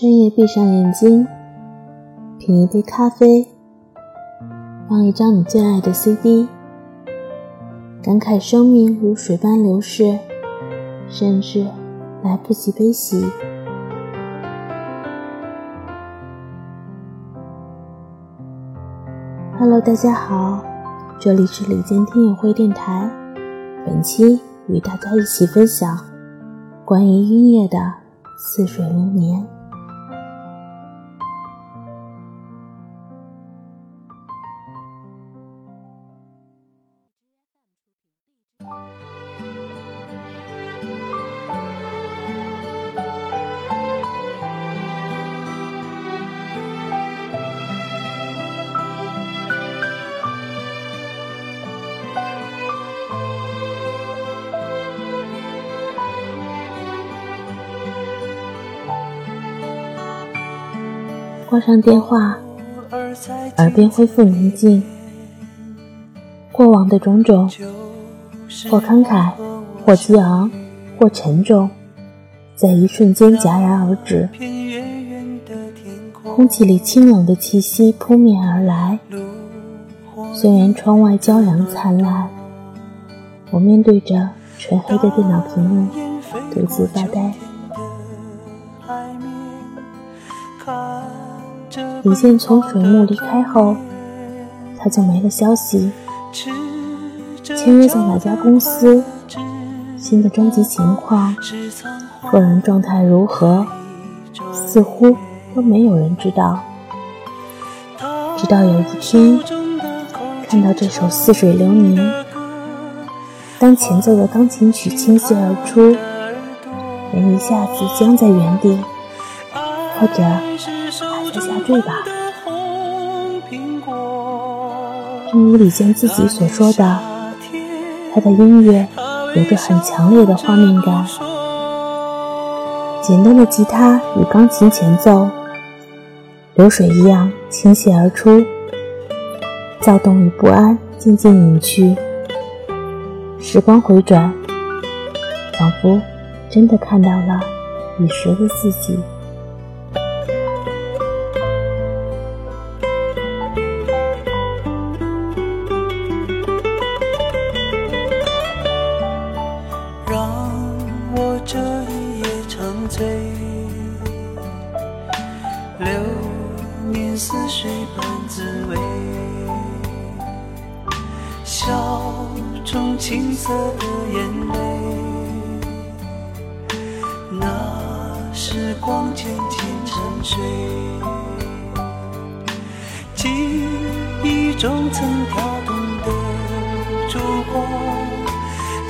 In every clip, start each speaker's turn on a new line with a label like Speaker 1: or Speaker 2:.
Speaker 1: 深夜闭上眼睛，品一杯咖啡，放一张你最爱的 CD，感慨生命如水般流逝，甚至来不及悲喜。Hello，大家好，这里是李健听友会电台，本期与大家一起分享关于音乐的《似水流年》。挂上电话，耳边恢复宁静。过往的种种，或慷慨，或激昂，或沉重，在一瞬间戛然而止。空气里清冷的气息扑面而来。虽然窗外骄阳灿烂，我面对着纯黑的电脑屏幕，独自发呆。李健从水木离开后，他就没了消息。签约在哪家公司？新的专辑情况？个人状态如何？似乎都没有人知道。直到有一天，看到这首《似水流年》，当前奏的钢琴曲倾泻而出，人一下子僵在原地，或者……下坠吧。正如李健自己所说的，他的音乐有着很强烈的画面感。简单的吉他与钢琴前奏，流水一样倾泻而出，躁动与不安渐渐隐去。时光回转，仿佛真的看到了彼时的自己。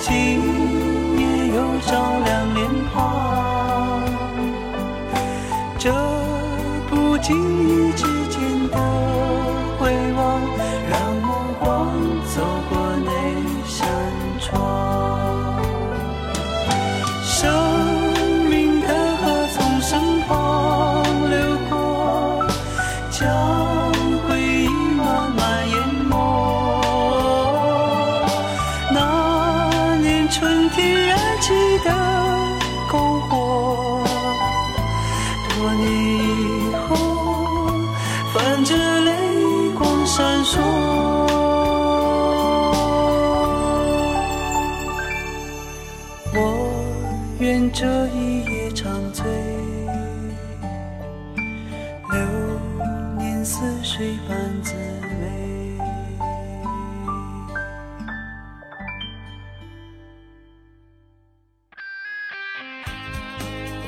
Speaker 2: see 春天燃起的篝火，多年以后，泛着泪光闪烁。我愿这一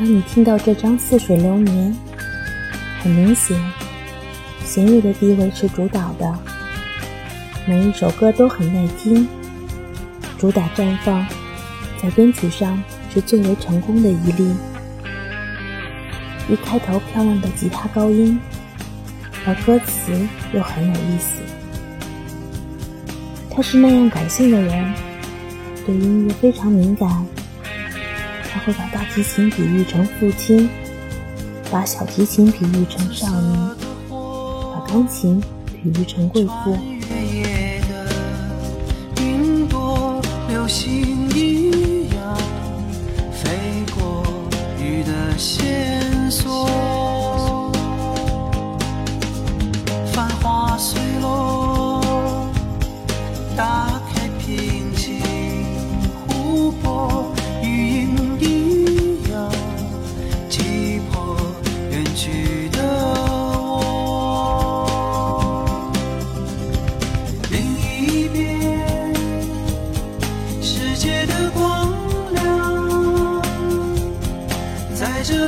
Speaker 1: 当你听到这张《似水流年》，很明显，弦乐的地位是主导的，每一首歌都很耐听，主打绽放，在编曲上。是最为成功的一例。一开头漂亮的吉他高音，而歌词又很有意思。他是那样感性的人，对音乐非常敏感。他会把大提琴比喻成父亲，把小提琴比喻成少年，把钢琴比喻成贵妇。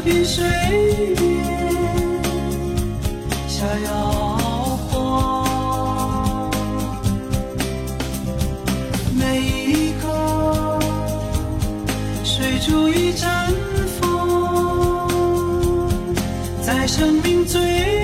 Speaker 2: 云水边下摇晃，每一个水珠一绽放，在生命最。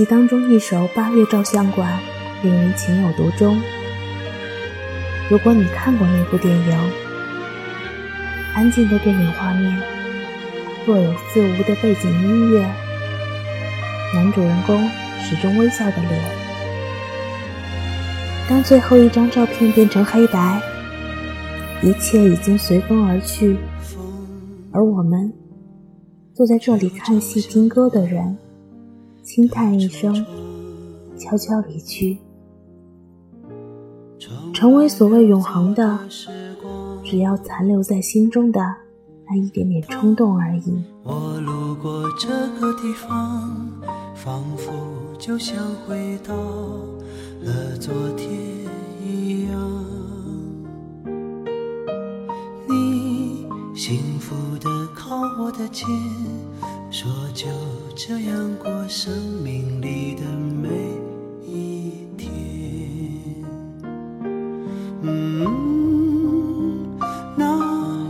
Speaker 1: 辑当中一首《八月照相馆》令人情有独钟。如果你看过那部电影，安静的电影画面，若有似无的背景音乐，男主人公始终微笑的脸。当最后一张照片变成黑白，一切已经随风而去，而我们坐在这里看戏听歌的人。轻叹一声，悄悄离去，成为所谓永恒的，只要残留在心中的那一点点冲动而已。
Speaker 2: 我路过这个地方，仿佛就像回到了昨天一样。你幸福的靠我的肩。说就这样过生命里的每一天。嗯，那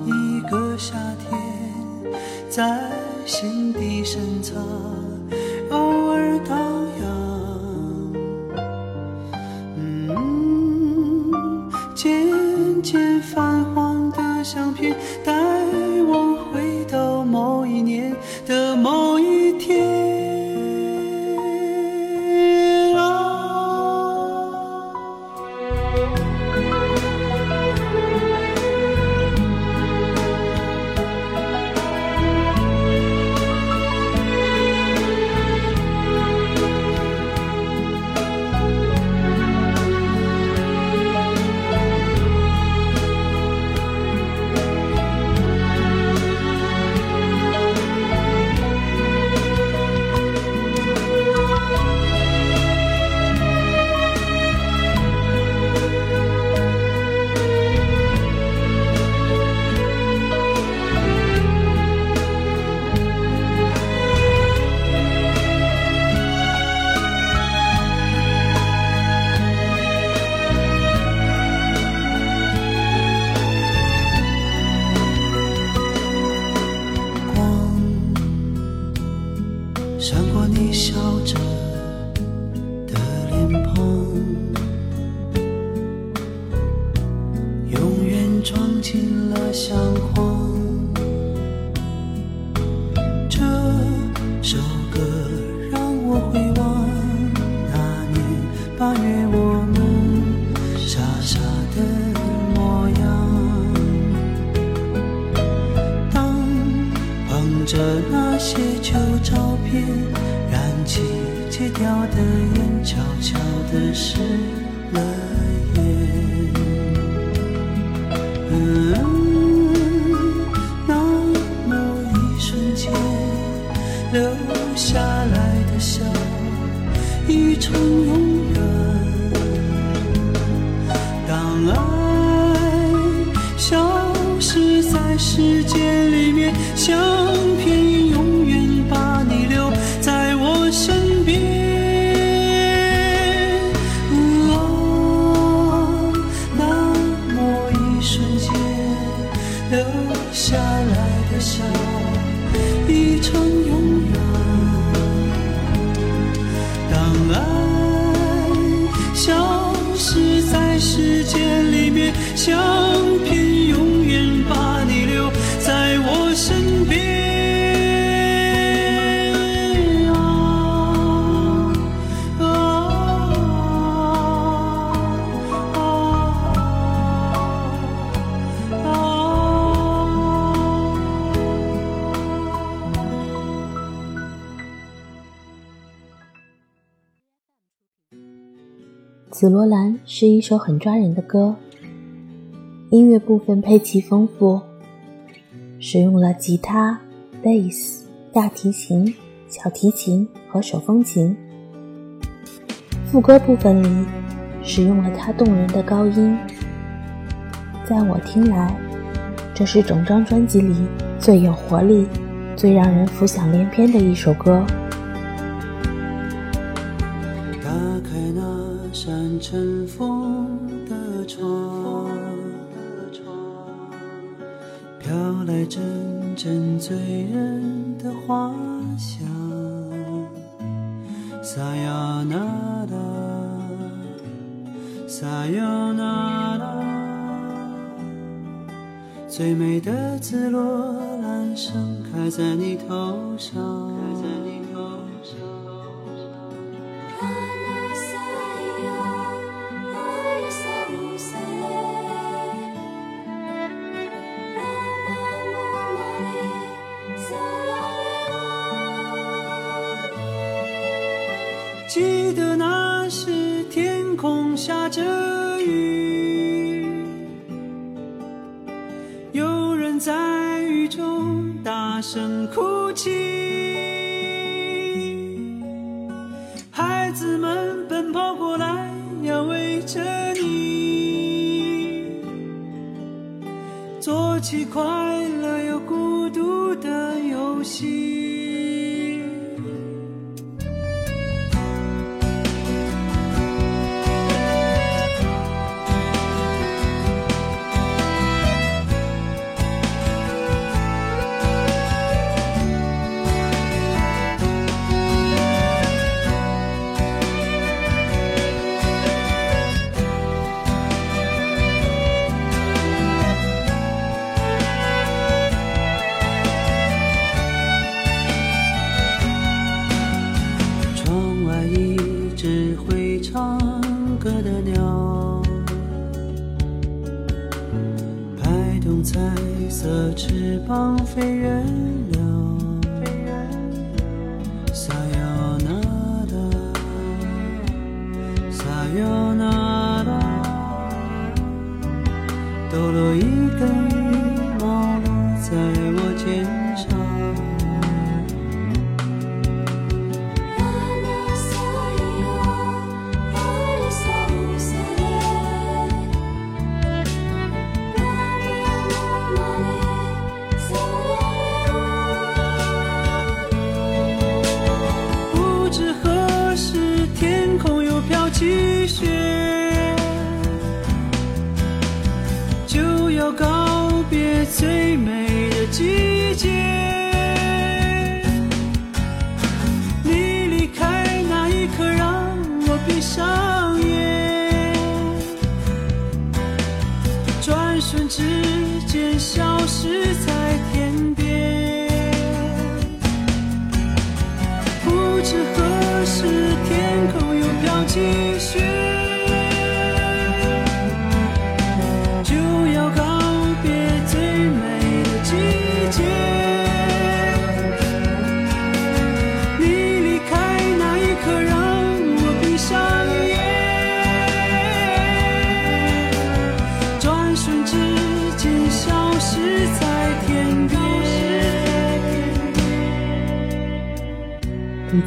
Speaker 2: 一个夏天，在心底深藏，时间里面，相片永远把你留在我身边。哦，那么一瞬间留下来的笑，已成永远。当爱消失在时间里面，相
Speaker 1: 紫罗兰是一首很抓人的歌，音乐部分配器丰富，使用了吉他、贝斯、大提琴、小提琴和手风琴。副歌部分里使用了它动人的高音，在我听来，这是整张专辑里最有活力、最让人浮想联翩的一首歌。
Speaker 2: 呀那拉，撒呀那拉，最美的紫罗兰盛开在你头上，有人在雨中大声哭泣，孩子们奔跑过来要围着你，做起快乐又孤独的游戏。time. 在最美的季节你离开那一刻让我闭上眼转瞬之间消失在天边。不知何时天空又飘起雪。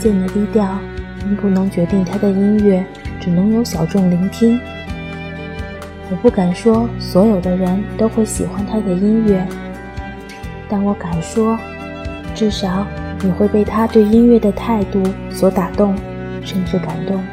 Speaker 1: 李健的低调，并不能决定他的音乐只能有小众聆听。我不敢说所有的人都会喜欢他的音乐，但我敢说，至少你会被他对音乐的态度所打动，甚至感动。